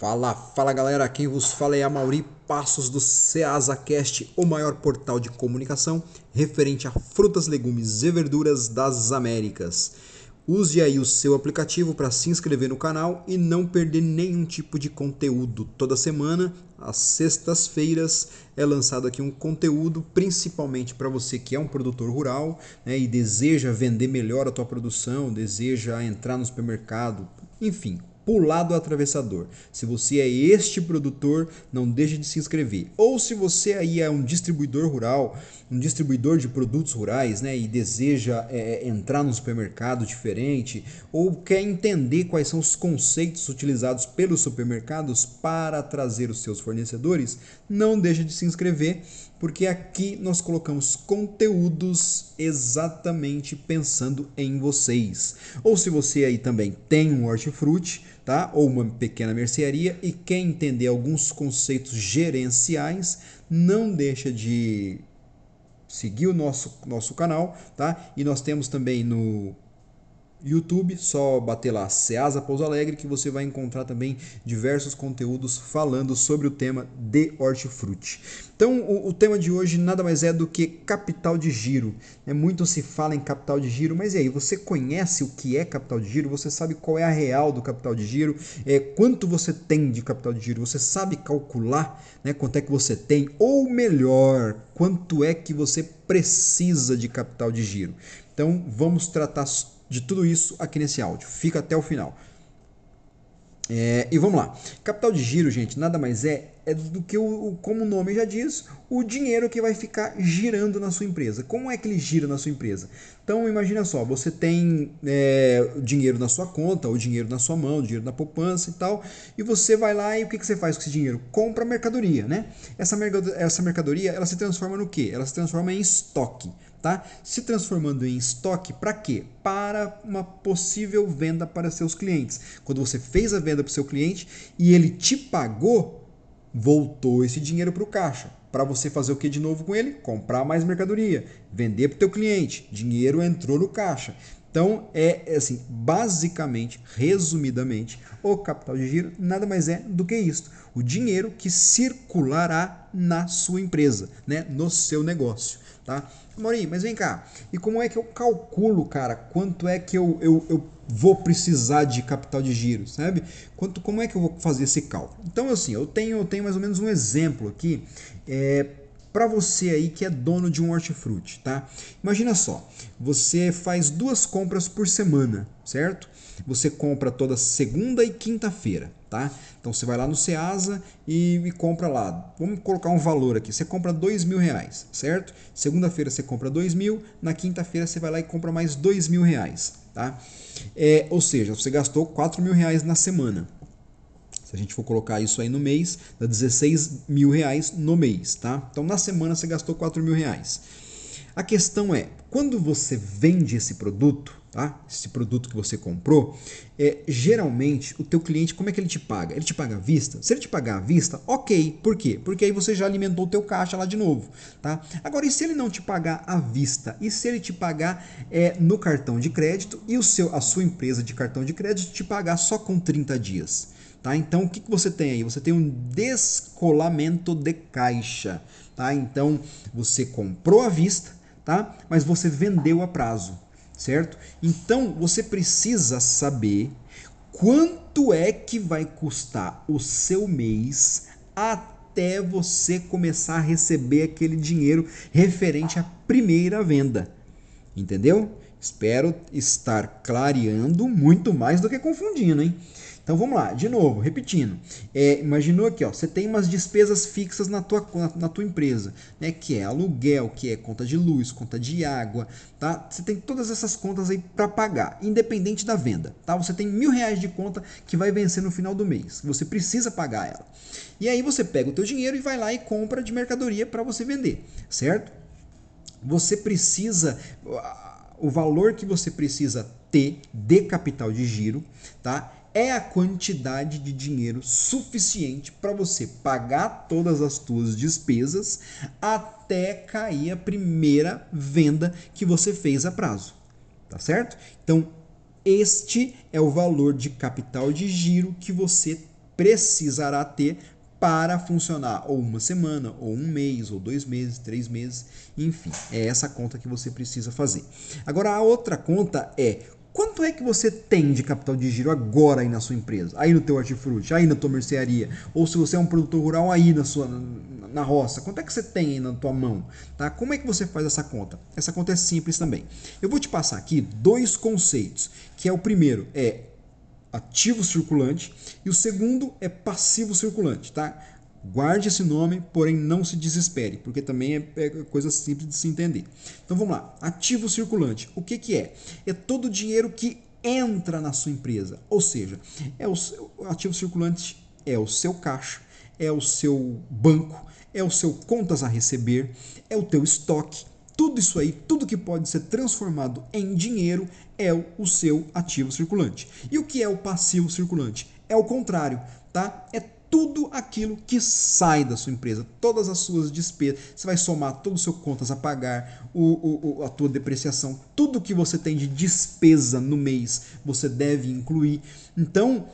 Fala, fala galera, quem vos fala é a Mauri Passos do CeasaCast, o maior portal de comunicação referente a frutas, legumes e verduras das Américas. Use aí o seu aplicativo para se inscrever no canal e não perder nenhum tipo de conteúdo. Toda semana, às sextas-feiras, é lançado aqui um conteúdo, principalmente para você que é um produtor rural né, e deseja vender melhor a tua produção, deseja entrar no supermercado, enfim, pular do atravessador. Se você é este produtor, não deixe de se inscrever. Ou se você aí é um distribuidor rural, um distribuidor de produtos rurais, né, e deseja é, entrar num supermercado diferente, ou quer entender quais são os conceitos utilizados pelos supermercados para trazer os seus fornecedores, não deixe de se inscrever, porque aqui nós colocamos conteúdos exatamente pensando em vocês. Ou se você aí também tem um hortifruti, tá? Ou uma pequena mercearia e quer entender alguns conceitos gerenciais, não deixa de seguir o nosso, nosso canal, tá? E nós temos também no YouTube, só bater lá Ceasa Pouso Alegre que você vai encontrar também diversos conteúdos falando sobre o tema de hortifruti. Então, o, o, tema de hoje nada mais é do que capital de giro. É muito se fala em capital de giro, mas e aí, você conhece o que é capital de giro? Você sabe qual é a real do capital de giro? É, quanto você tem de capital de giro? Você sabe calcular né, quanto é que você tem? Ou melhor, quanto é que você precisa de capital de giro? Então, vamos tratar de tudo isso aqui nesse áudio. Fica até o final. É, e vamos lá. Capital de giro, gente, nada mais é, é do que, o, como o nome já diz, o dinheiro que vai ficar girando na sua empresa. Como é que ele gira na sua empresa? Então, imagina só, você tem é, dinheiro na sua conta, o dinheiro na sua mão, dinheiro na poupança e tal, e você vai lá e o que, que você faz com esse dinheiro? Compra mercadoria, né? Essa, essa mercadoria, ela se transforma no quê? Ela se transforma em estoque tá? Se transformando em estoque para quê? Para uma possível venda para seus clientes. Quando você fez a venda para o seu cliente e ele te pagou, voltou esse dinheiro para o caixa. Para você fazer o que de novo com ele? Comprar mais mercadoria, vender para o teu cliente. Dinheiro entrou no caixa. Então, é, é assim, basicamente, resumidamente, o capital de giro nada mais é do que isso: o dinheiro que circulará na sua empresa, né, no seu negócio. Tá? Maurinho, mas vem cá, e como é que eu calculo, cara, quanto é que eu, eu, eu vou precisar de capital de giro, sabe? Quanto, como é que eu vou fazer esse cálculo? Então, assim, eu tenho, eu tenho mais ou menos um exemplo aqui é, para você aí que é dono de um hortifruti, tá? Imagina só, você faz duas compras por semana, certo? Você compra toda segunda e quinta-feira, tá? Então você vai lá no Ceasa e, e, compra lá. Vamos colocar um valor aqui. Você compra dois mil reais, certo? Segunda-feira você compra dois mil, na quinta-feira você vai lá e compra mais dois mil reais, tá? É, ou seja, você gastou quatro mil reais na semana. Se a gente for colocar isso aí no mês, dá 16 mil reais no mês, tá? Então na semana você gastou 4 mil reais. A questão é, quando você vende esse produto, tá? Esse produto que você comprou, é, geralmente o teu cliente, como é que ele te paga? Ele te paga à vista? Se ele te pagar à vista, ok. Por quê? Porque aí você já alimentou o teu caixa lá de novo, tá? Agora, e se ele não te pagar à vista? E se ele te pagar é, no cartão de crédito e o seu, a sua empresa de cartão de crédito te pagar só com 30 dias? Tá? Então, o que, que você tem aí? Você tem um descolamento de caixa. Tá? Então, você comprou à vista, tá? mas você vendeu a prazo. Certo? Então, você precisa saber quanto é que vai custar o seu mês até você começar a receber aquele dinheiro referente à primeira venda. Entendeu? Espero estar clareando muito mais do que confundindo, hein? Então vamos lá, de novo, repetindo. É, imaginou aqui, ó, você tem umas despesas fixas na tua, na, na, tua empresa, né? Que é aluguel, que é conta de luz, conta de água, tá? Você tem todas essas contas aí para pagar, independente da venda, tá? Você tem mil reais de conta que vai vencer no final do mês. Você precisa pagar ela. E aí você pega o teu dinheiro e vai lá e compra de mercadoria para você vender, certo? Você precisa o valor que você precisa ter de capital de giro, tá? É a quantidade de dinheiro suficiente para você pagar todas as suas despesas até cair a primeira venda que você fez a prazo. Tá certo? Então, este é o valor de capital de giro que você precisará ter para funcionar ou uma semana, ou um mês, ou dois meses, três meses, enfim, é essa conta que você precisa fazer. Agora, a outra conta é Quanto é que você tem de capital de giro agora aí na sua empresa? Aí no teu hortifruti, aí na tua mercearia, ou se você é um produtor rural aí na sua na, na roça, quanto é que você tem aí na tua mão? Tá? Como é que você faz essa conta? Essa conta é simples também. Eu vou te passar aqui dois conceitos, que é o primeiro é ativo circulante e o segundo é passivo circulante, tá? Guarde esse nome, porém não se desespere, porque também é, é, coisa simples de se entender. Então vamos lá. Ativo circulante. O que, que é? É todo o dinheiro que entra na sua empresa. Ou seja, é o, o ativo circulante é o seu caixa, é o seu banco, é o seu contas a receber, é o teu estoque. Tudo isso aí, tudo que pode ser transformado em dinheiro é o seu ativo circulante. E o que é o passivo circulante? É o contrário, tá? É tudo aquilo que sai da sua empresa, todas as suas despesas, você vai somar todos os seus contas a pagar, o, o, a tua depreciação, tudo que você tem de despesa no mês, você deve incluir. Então,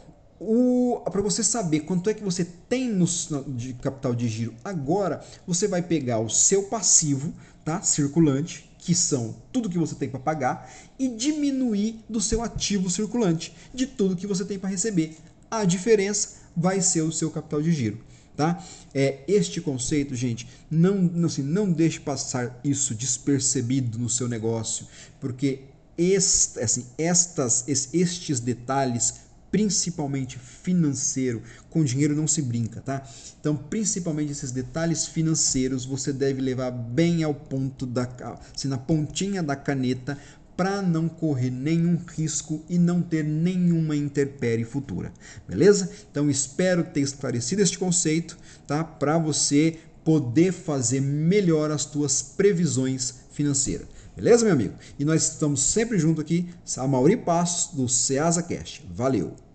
para você saber quanto é que você tem no, de capital de giro agora, você vai pegar o seu passivo, tá, circulante, que são tudo que você tem para pagar, e diminuir do seu ativo circulante, de tudo que você tem para receber. A diferença vai ser o seu capital de giro. Tá? É, este conceito, gente, não, assim, não deixe passar isso despercebido no seu negócio, porque est, assim, estas, estes detalhes, principalmente financeiro, com dinheiro não se brinca, tá? Então, principalmente esses detalhes financeiros, você deve levar bem ao ponto da, assim, na pontinha da caneta para não correr nenhum risco e não ter nenhuma interpérie futura. Beleza? Então espero ter esclarecido este conceito, tá? Para você poder fazer melhor as tuas previsões financeiras. Beleza, meu amigo? E nós estamos sempre junto aqui, a Mauri Passos do Ceasa Cash. Valeu!